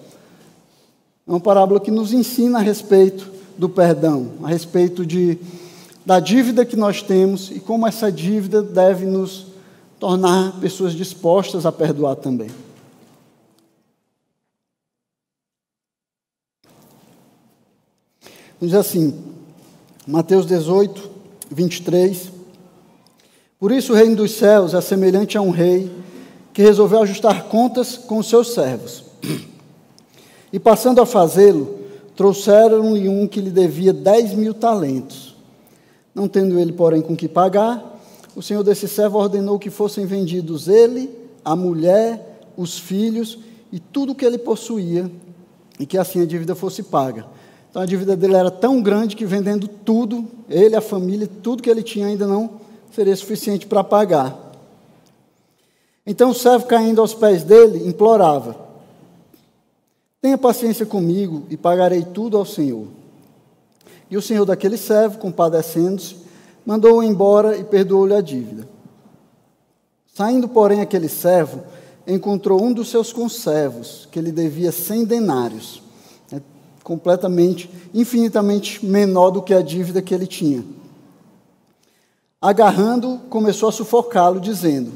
É uma parábola que nos ensina a respeito do perdão, a respeito de, da dívida que nós temos e como essa dívida deve nos tornar pessoas dispostas a perdoar também. Diz assim, Mateus 18, 23. Por isso o reino dos céus é semelhante a um rei que resolveu ajustar contas com os seus servos. [CLEARS THROAT] E passando a fazê-lo, trouxeram-lhe um que lhe devia dez mil talentos. Não tendo ele, porém, com que pagar, o senhor desse servo ordenou que fossem vendidos ele, a mulher, os filhos e tudo o que ele possuía, e que assim a dívida fosse paga. Então a dívida dele era tão grande que vendendo tudo, ele, a família, tudo que ele tinha ainda não seria suficiente para pagar. Então o servo, caindo aos pés dele, implorava: Tenha paciência comigo e pagarei tudo ao Senhor. E o senhor daquele servo, compadecendo-se, mandou-o embora e perdoou-lhe a dívida. Saindo, porém, aquele servo, encontrou um dos seus conservos, que lhe devia cem denários completamente, infinitamente menor do que a dívida que ele tinha. Agarrando, começou a sufocá-lo, dizendo: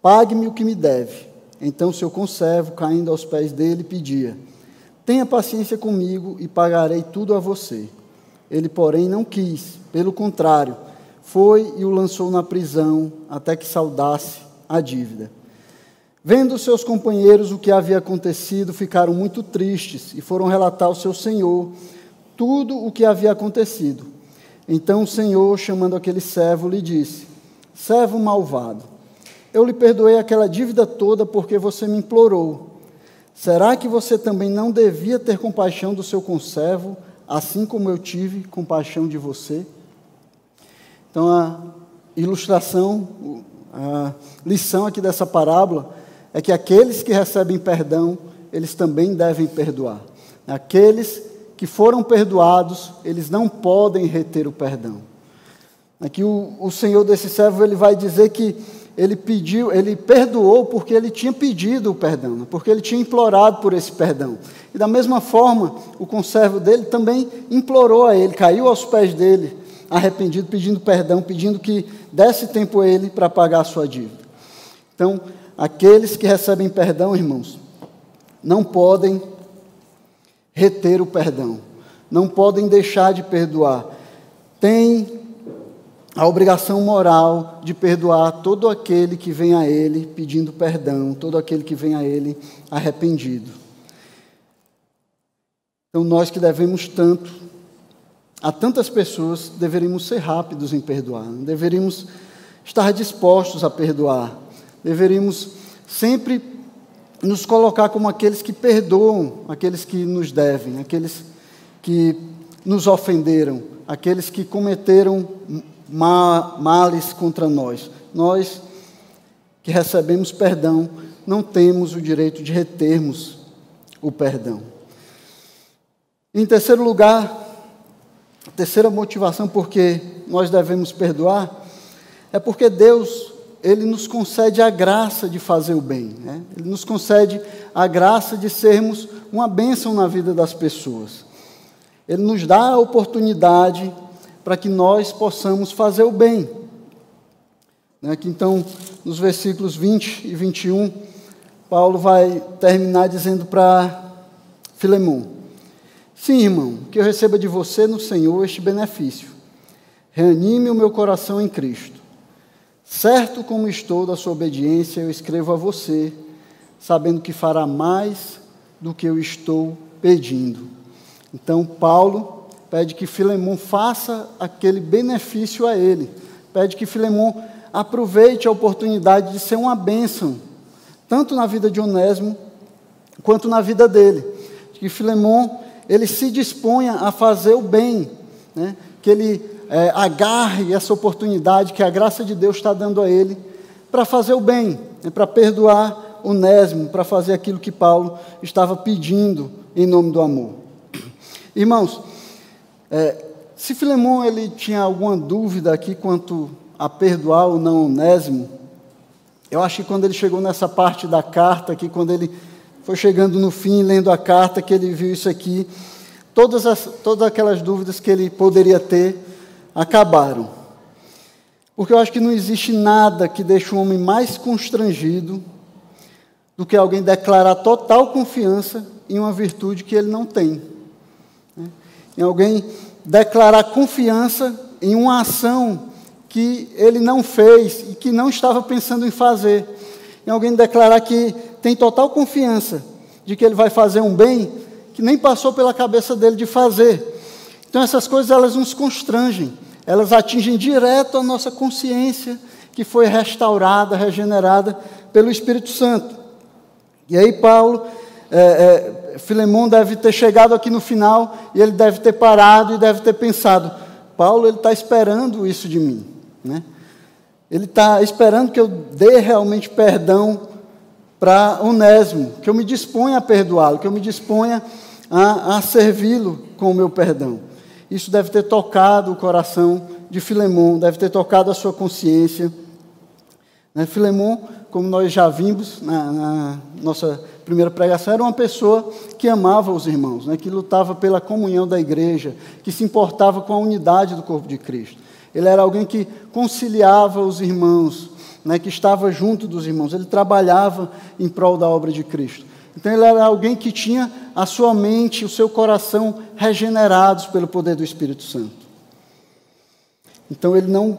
Pague-me o que me deve. Então seu conservo, caindo aos pés dele, pedia: Tenha paciência comigo e pagarei tudo a você. Ele, porém, não quis, pelo contrário, foi e o lançou na prisão até que saudasse a dívida. Vendo seus companheiros o que havia acontecido, ficaram muito tristes e foram relatar ao seu senhor tudo o que havia acontecido. Então o senhor, chamando aquele servo, lhe disse: Servo malvado, eu lhe perdoei aquela dívida toda porque você me implorou. Será que você também não devia ter compaixão do seu conservo, assim como eu tive compaixão de você? Então, a ilustração, a lição aqui dessa parábola é que aqueles que recebem perdão, eles também devem perdoar. Aqueles que foram perdoados, eles não podem reter o perdão. Aqui o, o Senhor desse servo ele vai dizer que ele pediu, ele perdoou porque ele tinha pedido o perdão, porque ele tinha implorado por esse perdão. E da mesma forma, o conservo dele também implorou a ele, caiu aos pés dele, arrependido, pedindo perdão, pedindo que desse tempo a ele para pagar a sua dívida. Então, aqueles que recebem perdão, irmãos, não podem reter o perdão, não podem deixar de perdoar. Tem a obrigação moral de perdoar todo aquele que vem a Ele pedindo perdão, todo aquele que vem a Ele arrependido. Então, nós que devemos tanto a tantas pessoas, deveríamos ser rápidos em perdoar, deveríamos estar dispostos a perdoar, deveríamos sempre nos colocar como aqueles que perdoam aqueles que nos devem, aqueles que nos ofenderam, aqueles que cometeram males contra nós. Nós que recebemos perdão, não temos o direito de retermos o perdão. Em terceiro lugar, a terceira motivação porque nós devemos perdoar é porque Deus ele nos concede a graça de fazer o bem, né? ele nos concede a graça de sermos uma bênção na vida das pessoas. Ele nos dá a oportunidade para que nós possamos fazer o bem. Né? Que então, nos versículos 20 e 21, Paulo vai terminar dizendo para Filemão: Sim, irmão, que eu receba de você no Senhor este benefício. Reanime o meu coração em Cristo. Certo como estou da sua obediência, eu escrevo a você, sabendo que fará mais do que eu estou pedindo. Então, Paulo pede que Filemão faça aquele benefício a ele, pede que Filemão aproveite a oportunidade de ser uma bênção, tanto na vida de Onésimo quanto na vida dele. Que Filemão ele se disponha a fazer o bem, né? que ele é, agarre essa oportunidade que a graça de Deus está dando a ele para fazer o bem, né? para perdoar Onésimo, para fazer aquilo que Paulo estava pedindo em nome do amor. Irmãos, é, se Filemão ele tinha alguma dúvida aqui quanto a perdoar ou não Onésimo, eu acho que quando ele chegou nessa parte da carta aqui, quando ele foi chegando no fim, lendo a carta, que ele viu isso aqui, todas, as, todas aquelas dúvidas que ele poderia ter acabaram. Porque eu acho que não existe nada que deixe um homem mais constrangido do que alguém declarar total confiança em uma virtude que ele não tem. Né? Em alguém declarar confiança em uma ação que ele não fez e que não estava pensando em fazer. Em alguém declarar que tem total confiança de que ele vai fazer um bem que nem passou pela cabeça dele de fazer. Então essas coisas elas nos constrangem, elas atingem direto a nossa consciência que foi restaurada, regenerada pelo Espírito Santo. E aí Paulo é, é, Filemão deve ter chegado aqui no final e ele deve ter parado e deve ter pensado: Paulo ele está esperando isso de mim, né? Ele está esperando que eu dê realmente perdão para Onésimo, que eu me disponha a perdoá-lo, que eu me disponha a, a servi-lo com o meu perdão. Isso deve ter tocado o coração de Filemão, deve ter tocado a sua consciência. Né? Filemão, como nós já vimos na, na nossa primeira pregação, era uma pessoa que amava os irmãos, né, que lutava pela comunhão da igreja, que se importava com a unidade do corpo de Cristo. Ele era alguém que conciliava os irmãos, né, que estava junto dos irmãos. Ele trabalhava em prol da obra de Cristo. Então ele era alguém que tinha a sua mente, o seu coração regenerados pelo poder do Espírito Santo. Então ele não,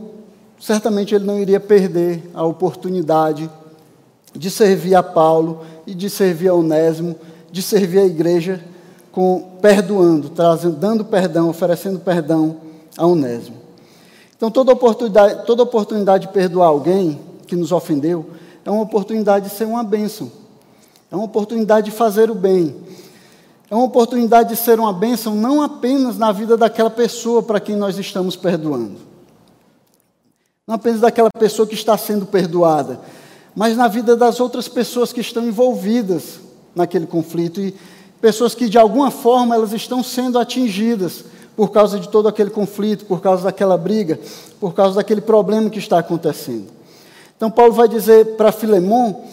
certamente ele não iria perder a oportunidade de servir a Paulo e de servir a Onésimo, de servir a igreja com perdoando, trazendo, dando perdão, oferecendo perdão a Onésimo. Então, toda oportunidade, toda oportunidade de perdoar alguém que nos ofendeu é uma oportunidade de ser uma bênção. É uma oportunidade de fazer o bem. É uma oportunidade de ser uma bênção não apenas na vida daquela pessoa para quem nós estamos perdoando. Não apenas daquela pessoa que está sendo perdoada, mas na vida das outras pessoas que estão envolvidas naquele conflito e pessoas que de alguma forma elas estão sendo atingidas por causa de todo aquele conflito, por causa daquela briga, por causa daquele problema que está acontecendo. Então, Paulo vai dizer para Filemão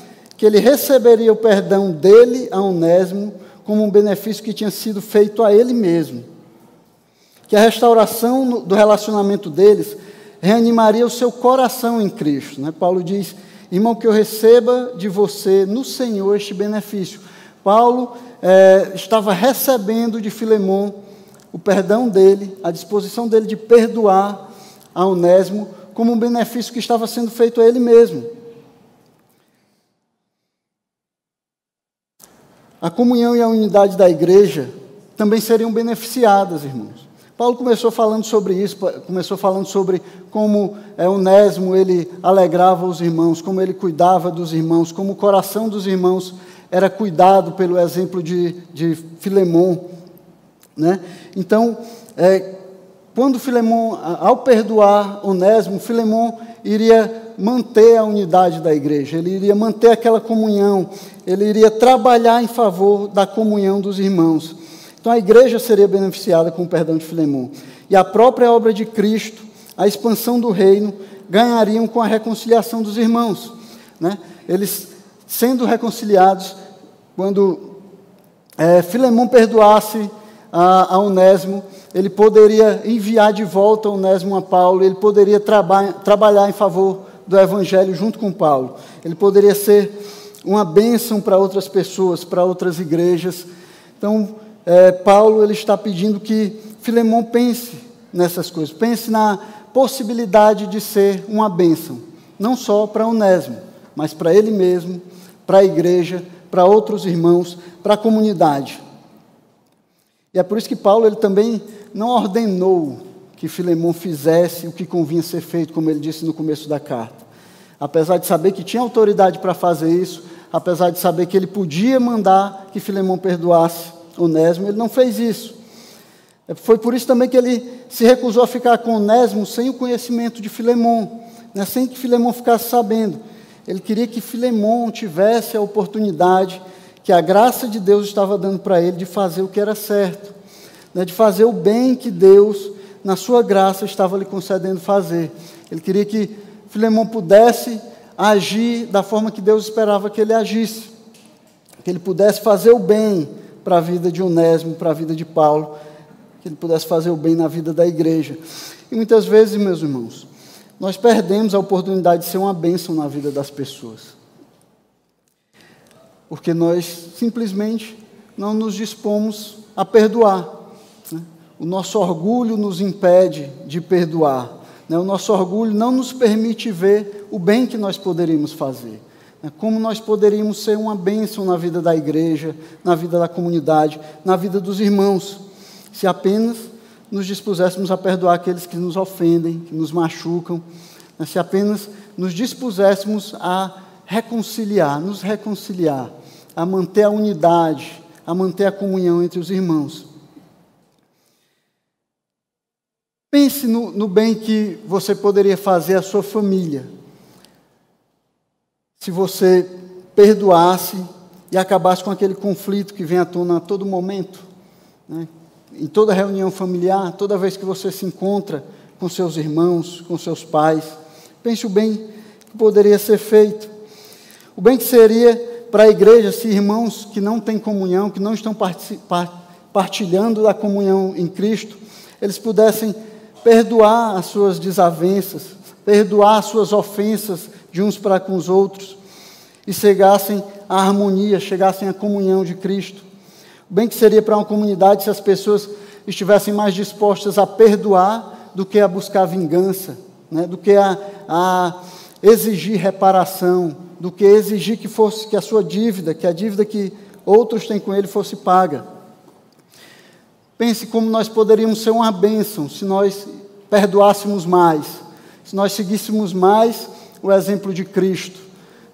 que ele receberia o perdão dele a Onésimo como um benefício que tinha sido feito a ele mesmo. Que a restauração do relacionamento deles reanimaria o seu coração em Cristo. Né? Paulo diz: irmão, que eu receba de você no Senhor este benefício. Paulo é, estava recebendo de Filemão o perdão dele, a disposição dele de perdoar a Onésimo, como um benefício que estava sendo feito a ele mesmo. A comunhão e a unidade da igreja também seriam beneficiadas, irmãos. Paulo começou falando sobre isso, começou falando sobre como é, Onésimo ele alegrava os irmãos, como ele cuidava dos irmãos, como o coração dos irmãos era cuidado pelo exemplo de, de Filemão. Né? Então, é, quando Filemão, ao perdoar Onésimo, Filemão iria manter a unidade da igreja, ele iria manter aquela comunhão, ele iria trabalhar em favor da comunhão dos irmãos. Então a igreja seria beneficiada com o perdão de Filemão. E a própria obra de Cristo, a expansão do reino, ganhariam com a reconciliação dos irmãos. Né? Eles sendo reconciliados, quando é, Filemão perdoasse a, a Onésimo, ele poderia enviar de volta Onésimo a Paulo, ele poderia traba trabalhar em favor do Evangelho junto com Paulo. Ele poderia ser uma bênção para outras pessoas, para outras igrejas. Então, é, Paulo ele está pedindo que Filemão pense nessas coisas, pense na possibilidade de ser uma bênção, não só para Onésimo, mas para ele mesmo, para a igreja, para outros irmãos, para a comunidade. E é por isso que Paulo ele também não ordenou que Filemão fizesse o que convinha ser feito, como ele disse no começo da carta. Apesar de saber que tinha autoridade para fazer isso, apesar de saber que ele podia mandar que Filemão perdoasse Onésimo, ele não fez isso. É, foi por isso também que ele se recusou a ficar com Onésimo sem o conhecimento de Filemão, né, sem que Filemão ficasse sabendo. Ele queria que Filemão tivesse a oportunidade que a graça de Deus estava dando para ele de fazer o que era certo, né, de fazer o bem que Deus, na sua graça, estava lhe concedendo fazer. Ele queria que Filemão pudesse agir da forma que Deus esperava que ele agisse, que ele pudesse fazer o bem para a vida de Onésimo, para a vida de Paulo, que ele pudesse fazer o bem na vida da igreja. E muitas vezes, meus irmãos, nós perdemos a oportunidade de ser uma bênção na vida das pessoas porque nós simplesmente não nos dispomos a perdoar. Né? O nosso orgulho nos impede de perdoar. Né? O nosso orgulho não nos permite ver o bem que nós poderíamos fazer. Né? Como nós poderíamos ser uma bênção na vida da igreja, na vida da comunidade, na vida dos irmãos, se apenas nos dispuséssemos a perdoar aqueles que nos ofendem, que nos machucam, né? se apenas nos dispuséssemos a reconciliar, nos reconciliar a manter a unidade, a manter a comunhão entre os irmãos. Pense no, no, bem que você poderia fazer à sua família. Se você perdoasse e acabasse com aquele conflito que vem à tona a todo momento, né? em toda reunião familiar, toda vez que você se encontra com seus irmãos, com seus pais. Pense o bem que poderia ser feito. O bem que seria para a igreja, se irmãos que não têm comunhão, que não estão partilhando da comunhão em Cristo, eles pudessem perdoar as suas desavenças, perdoar as suas ofensas de uns para com os outros e chegassem à harmonia, chegassem à comunhão de Cristo. O bem que seria para uma comunidade se as pessoas estivessem mais dispostas a perdoar do que a buscar vingança, né? do que a, a exigir reparação, do que exigir que fosse que a sua dívida, que a dívida que outros têm com ele fosse paga. Pense como nós poderíamos ser uma bênção se nós perdoássemos mais, se nós seguíssemos mais o exemplo de Cristo,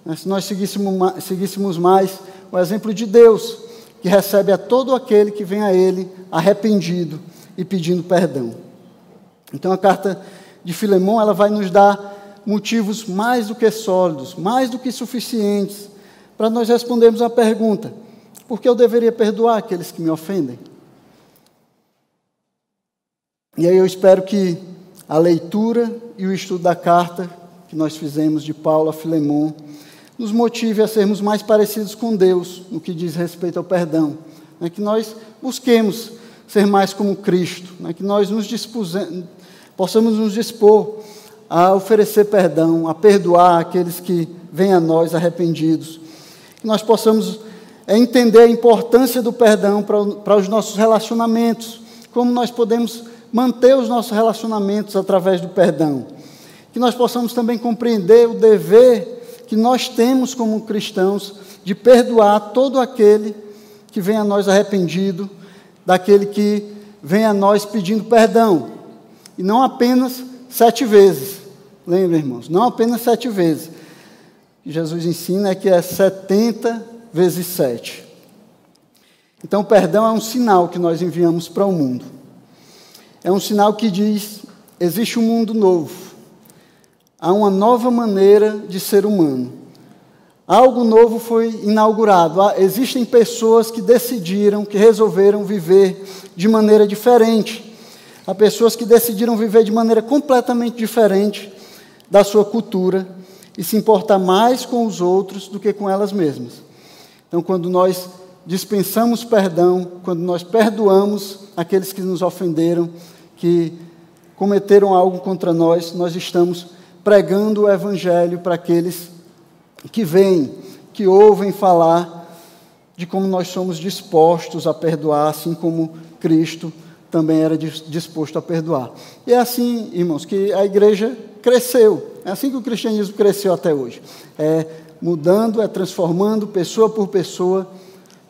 né? se nós seguíssemos, seguíssemos mais o exemplo de Deus, que recebe a todo aquele que vem a Ele arrependido e pedindo perdão. Então a carta de Filemão ela vai nos dar motivos mais do que sólidos, mais do que suficientes, para nós respondermos a pergunta: por que eu deveria perdoar aqueles que me ofendem? E aí eu espero que a leitura e o estudo da carta que nós fizemos de Paulo a Filemon nos motive a sermos mais parecidos com Deus no que diz respeito ao perdão. Né? Que nós busquemos ser mais como Cristo, né? que nós nos possamos nos dispor a oferecer perdão, a perdoar aqueles que vêm a nós arrependidos. Que nós possamos é, entender a importância do perdão para os nossos relacionamentos, como nós podemos manter os nossos relacionamentos através do perdão. Que nós possamos também compreender o dever que nós temos como cristãos de perdoar todo aquele que vem a nós arrependido, daquele que vem a nós pedindo perdão. E não apenas sete vezes. Lembra, irmãos? Não apenas sete vezes. Jesus ensina é que é setenta vezes sete. Então, o perdão é um sinal que nós enviamos para o mundo é um sinal que diz: existe um mundo novo, há uma nova maneira de ser humano. Algo novo foi inaugurado. Existem pessoas que decidiram, que resolveram viver de maneira diferente. Há pessoas que decidiram viver de maneira completamente diferente da sua cultura e se importar mais com os outros do que com elas mesmas. Então, quando nós dispensamos perdão, quando nós perdoamos aqueles que nos ofenderam, que cometeram algo contra nós, nós estamos pregando o Evangelho para aqueles que vêm, que ouvem falar de como nós somos dispostos a perdoar, assim como Cristo também era disposto a perdoar. E é assim, irmãos, que a igreja cresceu. É assim que o cristianismo cresceu até hoje. É mudando, é transformando pessoa por pessoa,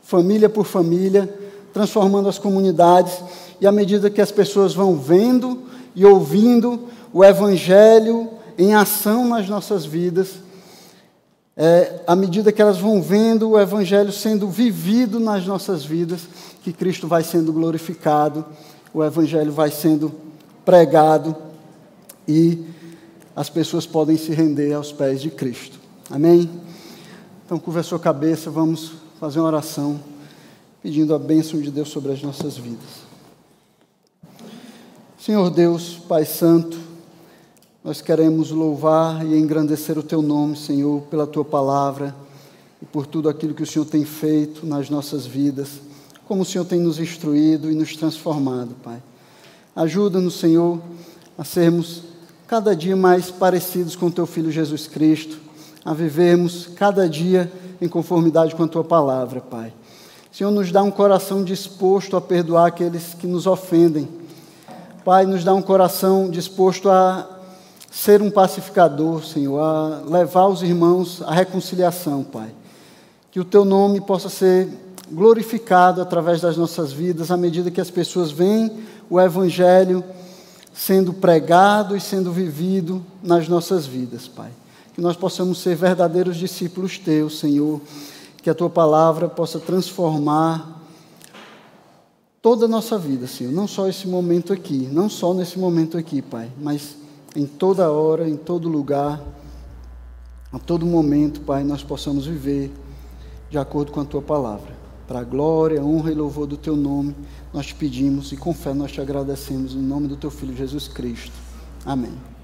família por família, transformando as comunidades. E à medida que as pessoas vão vendo e ouvindo o Evangelho em ação nas nossas vidas, é, à medida que elas vão vendo o Evangelho sendo vivido nas nossas vidas, que Cristo vai sendo glorificado, o Evangelho vai sendo pregado e as pessoas podem se render aos pés de Cristo. Amém? Então, curva a sua cabeça, vamos fazer uma oração pedindo a bênção de Deus sobre as nossas vidas. Senhor Deus, Pai Santo, nós queremos louvar e engrandecer o Teu nome, Senhor, pela Tua palavra e por tudo aquilo que o Senhor tem feito nas nossas vidas, como o Senhor tem nos instruído e nos transformado, Pai. Ajuda-nos, Senhor, a sermos cada dia mais parecidos com Teu Filho Jesus Cristo, a vivermos cada dia em conformidade com a Tua palavra, Pai. Senhor, nos dá um coração disposto a perdoar aqueles que nos ofendem Pai, nos dá um coração disposto a ser um pacificador, Senhor, a levar os irmãos à reconciliação, Pai. Que o Teu nome possa ser glorificado através das nossas vidas, à medida que as pessoas veem o Evangelho sendo pregado e sendo vivido nas nossas vidas, Pai. Que nós possamos ser verdadeiros discípulos Teus, Senhor. Que a Tua palavra possa transformar toda a nossa vida, Senhor. Não só esse momento aqui, não só nesse momento aqui, Pai, mas em toda hora, em todo lugar, a todo momento, Pai, nós possamos viver de acordo com a Tua palavra. Para a glória, honra e louvor do Teu nome, nós te pedimos e com fé nós te agradecemos em nome do Teu Filho Jesus Cristo. Amém.